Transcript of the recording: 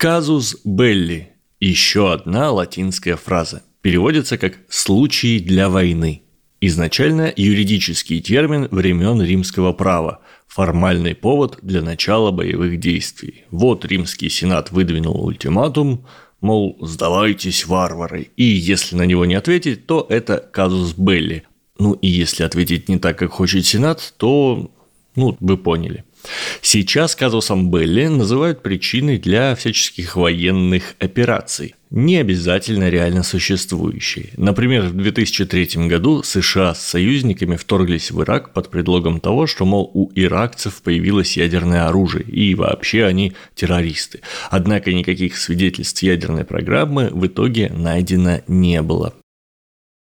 Казус белли – еще одна латинская фраза. Переводится как «случай для войны». Изначально юридический термин времен римского права, формальный повод для начала боевых действий. Вот римский сенат выдвинул ультиматум, мол, сдавайтесь, варвары, и если на него не ответить, то это казус белли. Ну и если ответить не так, как хочет сенат, то, ну, вы поняли. Сейчас казусом Белли называют причиной для всяческих военных операций, не обязательно реально существующие. Например, в 2003 году США с союзниками вторглись в Ирак под предлогом того, что, мол, у иракцев появилось ядерное оружие, и вообще они террористы. Однако никаких свидетельств ядерной программы в итоге найдено не было.